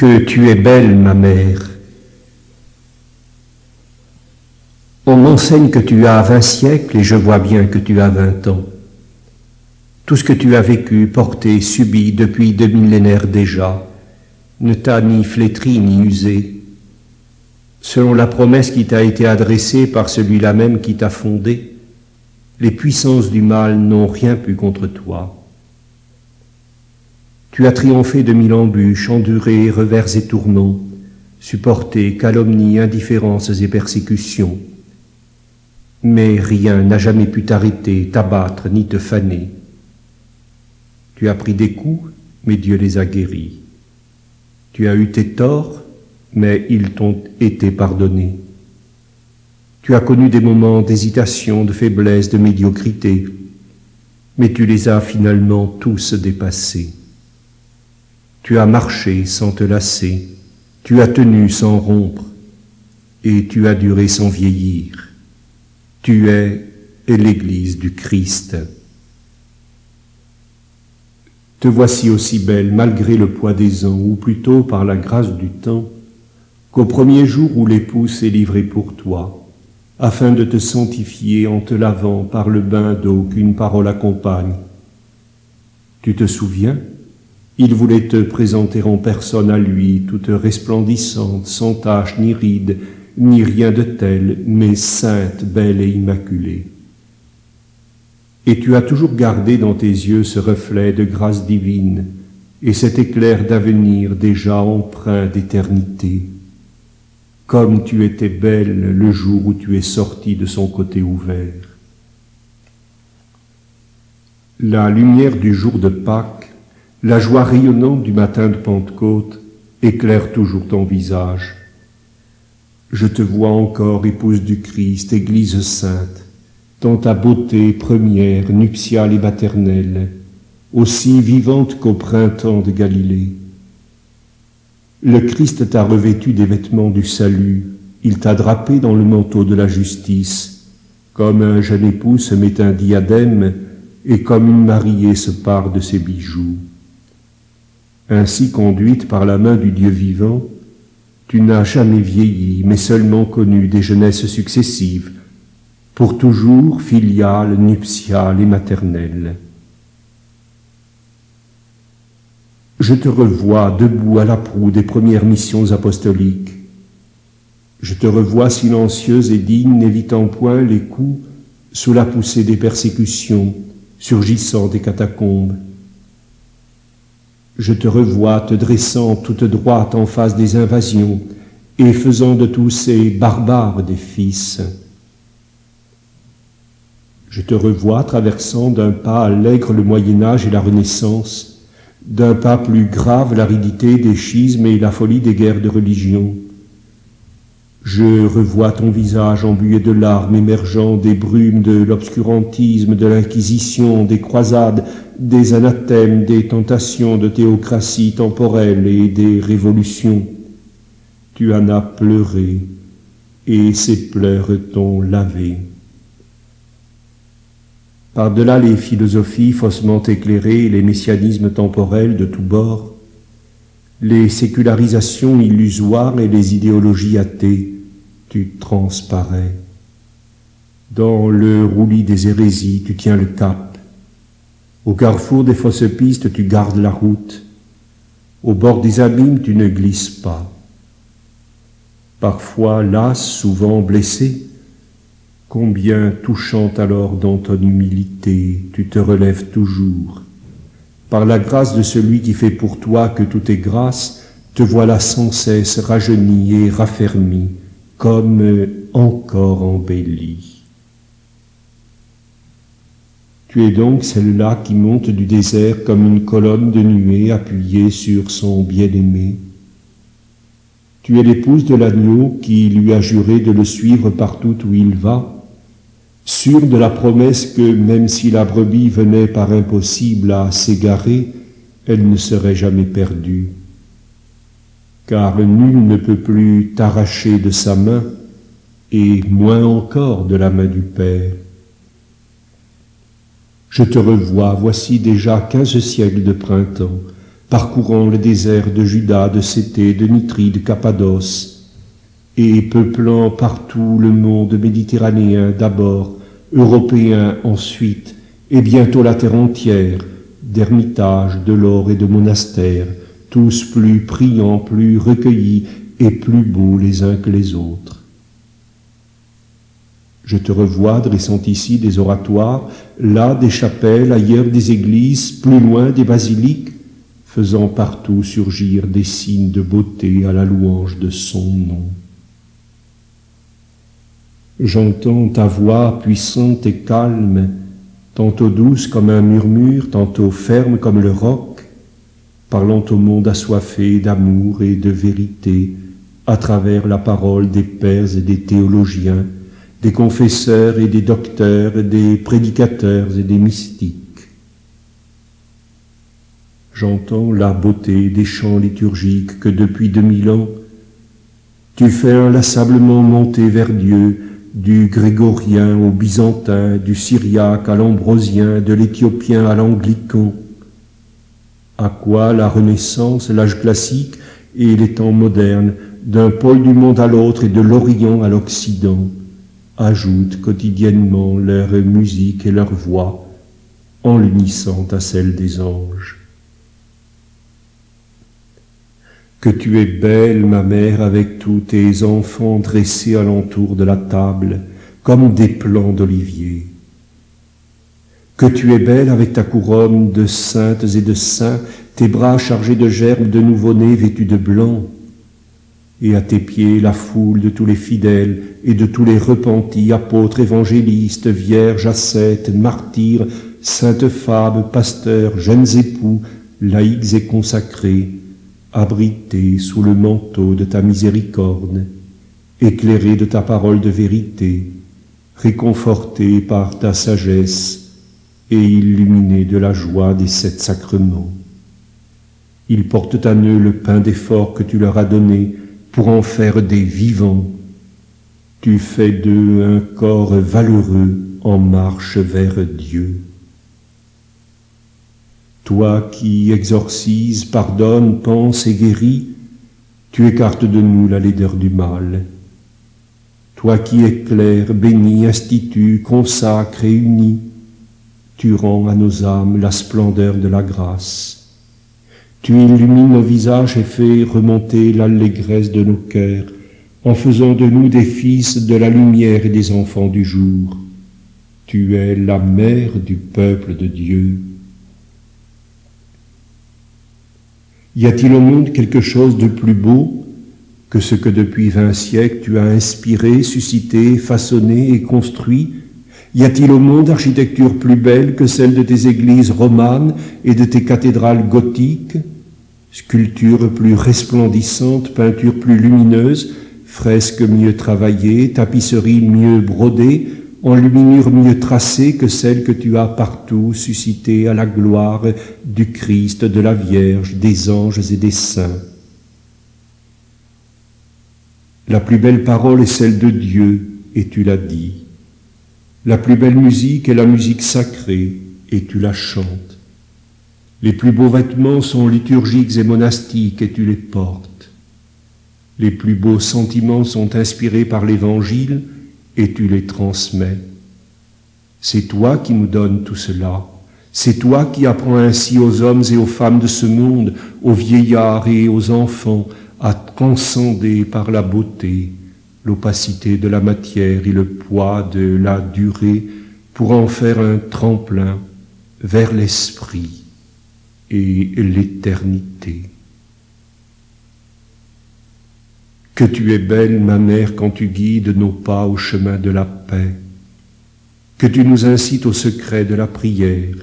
Que tu es belle, ma mère. On m'enseigne que tu as vingt siècles et je vois bien que tu as vingt ans. Tout ce que tu as vécu, porté, subi depuis deux millénaires déjà, ne t'a ni flétri ni usé. Selon la promesse qui t'a été adressée par celui-là même qui t'a fondé, les puissances du mal n'ont rien pu contre toi. Tu as triomphé de mille embûches, enduré revers et tourments, supporté calomnies, indifférences et persécutions. Mais rien n'a jamais pu t'arrêter, t'abattre, ni te faner. Tu as pris des coups, mais Dieu les a guéris. Tu as eu tes torts, mais ils t'ont été pardonnés. Tu as connu des moments d'hésitation, de faiblesse, de médiocrité, mais tu les as finalement tous dépassés. Tu as marché sans te lasser, tu as tenu sans rompre, et tu as duré sans vieillir. Tu es l'Église du Christ. Te voici aussi belle malgré le poids des ans, ou plutôt par la grâce du temps, qu'au premier jour où l'époux s'est livré pour toi, afin de te sanctifier en te lavant par le bain d'eau qu'une parole accompagne. Tu te souviens? Il voulait te présenter en personne à lui, toute resplendissante, sans tache ni ride, ni rien de tel, mais sainte, belle et immaculée. Et tu as toujours gardé dans tes yeux ce reflet de grâce divine et cet éclair d'avenir déjà empreint d'éternité comme tu étais belle le jour où tu es sortie de son côté ouvert. La lumière du jour de Pâques, la joie rayonnante du matin de Pentecôte éclaire toujours ton visage. Je te vois encore, épouse du Christ, Église sainte, dans ta beauté première, nuptiale et maternelle, aussi vivante qu'au printemps de Galilée. Le Christ t'a revêtu des vêtements du salut, il t'a drapé dans le manteau de la justice, comme un jeune époux se met un diadème et comme une mariée se pare de ses bijoux. Ainsi conduite par la main du Dieu vivant, tu n'as jamais vieilli, mais seulement connu des jeunesses successives, pour toujours filiales, nuptiales et maternelles. Je te revois debout à la proue des premières missions apostoliques. Je te revois silencieuse et digne, n'évitant point les coups sous la poussée des persécutions, surgissant des catacombes. Je te revois te dressant toute droite en face des invasions et faisant de tous ces barbares des fils. Je te revois traversant d'un pas allègre le Moyen Âge et la Renaissance, d'un pas plus grave l'aridité des schismes et la folie des guerres de religion. Je revois ton visage embué de larmes émergeant des brumes de l'obscurantisme, de l'inquisition, des croisades, des anathèmes, des tentations de théocratie temporelle et des révolutions. Tu en as pleuré, et ces pleurs t'ont lavé. Par-delà les philosophies faussement éclairées, les messianismes temporels de tous bords, les sécularisations illusoires et les idéologies athées, tu transparais. Dans le roulis des hérésies, tu tiens le cap. Au carrefour des fausses pistes, tu gardes la route. Au bord des abîmes, tu ne glisses pas. Parfois las, souvent blessé, Combien touchant alors dans ton humilité, tu te relèves toujours. Par la grâce de celui qui fait pour toi que tout est grâce, te voilà sans cesse rajeuni et raffermi, comme encore embelli. Tu es donc celle-là qui monte du désert comme une colonne de nuée appuyée sur son bien-aimé. Tu es l'épouse de l'agneau qui lui a juré de le suivre partout où il va, sûr de la promesse que même si la brebis venait par impossible à s'égarer, elle ne serait jamais perdue. Car nul ne peut plus t'arracher de sa main, et moins encore de la main du Père. Je te revois, voici déjà quinze siècles de printemps, parcourant le désert de Juda, de Cété, de Nitrie, de Cappadoce, et peuplant partout le monde méditerranéen d'abord, européen ensuite, et bientôt la terre entière, d'ermitages, de l'or et de monastères, tous plus priants, plus recueillis et plus beaux les uns que les autres. Je te revois dressant ici des oratoires, là des chapelles, ailleurs des églises, plus loin des basiliques, faisant partout surgir des signes de beauté à la louange de son nom. J'entends ta voix puissante et calme, tantôt douce comme un murmure, tantôt ferme comme le roc, parlant au monde assoiffé d'amour et de vérité, à travers la parole des pères et des théologiens, des confesseurs et des docteurs, des prédicateurs et des mystiques. J'entends la beauté des chants liturgiques que depuis deux mille ans tu fais inlassablement monter vers Dieu du grégorien au byzantin, du syriaque à l'ambrosien, de l'éthiopien à l'anglican. À quoi la Renaissance, l'âge classique et les temps modernes, d'un pôle du monde à l'autre et de l'Orient à l'Occident, ajoutent quotidiennement leur musique et leur voix en l'unissant à celle des anges. Que tu es belle, ma mère, avec tous tes enfants dressés alentour de la table, comme des plants d'olivier. Que tu es belle avec ta couronne de saintes et de saints, tes bras chargés de gerbes de nouveau-nés vêtus de blanc, et à tes pieds la foule de tous les fidèles et de tous les repentis, apôtres, évangélistes, vierges, ascètes, martyrs, saintes femmes, pasteurs, jeunes époux, laïcs et consacrés, abrités sous le manteau de ta miséricorde, éclairés de ta parole de vérité, réconfortés par ta sagesse et illuminés de la joie des sept sacrements. Ils portent à eux le pain d'effort que tu leur as donné pour en faire des vivants. Tu fais d'eux un corps valeureux en marche vers Dieu. Toi qui exorcises, pardonnes, penses et guéris, tu écartes de nous la laideur du mal. Toi qui éclaires, bénis, institues, consacres et unis, tu rends à nos âmes la splendeur de la grâce. Tu illumines nos visages et fais remonter l'allégresse de nos cœurs, en faisant de nous des fils de la lumière et des enfants du jour. Tu es la mère du peuple de Dieu. Y a-t-il au monde quelque chose de plus beau que ce que depuis vingt siècles tu as inspiré, suscité, façonné et construit Y a-t-il au monde architecture plus belle que celle de tes églises romanes et de tes cathédrales gothiques? Sculptures plus resplendissantes, peintures plus lumineuses, fresques mieux travaillées, tapisseries mieux brodées, enluminure mieux tracée que celle que tu as partout suscitée à la gloire du Christ, de la Vierge, des anges et des saints. La plus belle parole est celle de Dieu, et tu l'as dit. La plus belle musique est la musique sacrée, et tu la chantes. Les plus beaux vêtements sont liturgiques et monastiques, et tu les portes. Les plus beaux sentiments sont inspirés par l'Évangile, et tu les transmets. C'est toi qui nous donnes tout cela. C'est toi qui apprends ainsi aux hommes et aux femmes de ce monde, aux vieillards et aux enfants, à transcender par la beauté l'opacité de la matière et le poids de la durée pour en faire un tremplin vers l'esprit et l'éternité. Que tu es belle, ma mère, quand tu guides nos pas au chemin de la paix, que tu nous incites au secret de la prière,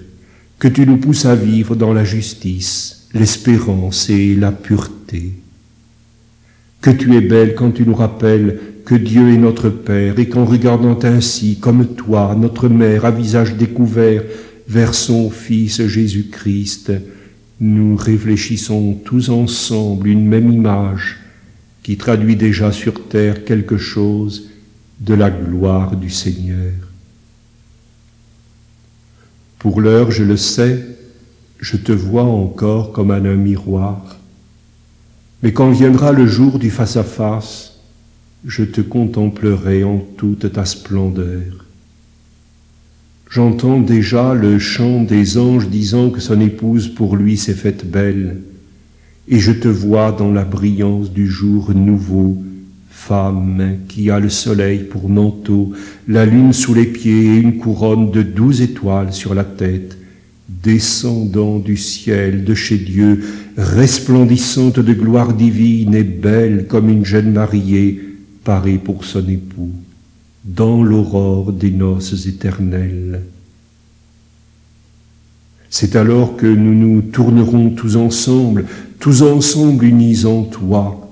que tu nous pousses à vivre dans la justice, l'espérance et la pureté. Que tu es belle quand tu nous rappelles que Dieu est notre Père et qu'en regardant ainsi, comme toi, notre Mère, à visage découvert vers son Fils Jésus-Christ, nous réfléchissons tous ensemble une même image qui traduit déjà sur terre quelque chose de la gloire du Seigneur. Pour l'heure, je le sais, je te vois encore comme à un miroir, mais quand viendra le jour du face-à-face, je te contemplerai en toute ta splendeur. J'entends déjà le chant des anges disant que son épouse pour lui s'est faite belle, et je te vois dans la brillance du jour nouveau, femme qui a le soleil pour manteau, la lune sous les pieds et une couronne de douze étoiles sur la tête, descendant du ciel de chez Dieu, resplendissante de gloire divine et belle comme une jeune mariée parée pour son époux, dans l'aurore des noces éternelles. C'est alors que nous nous tournerons tous ensemble, tous ensemble unis en toi,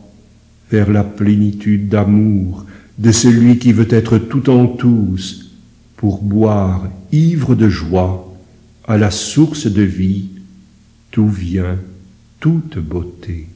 vers la plénitude d'amour de celui qui veut être tout en tous, pour boire, ivre de joie, à la source de vie, tout vient, toute beauté.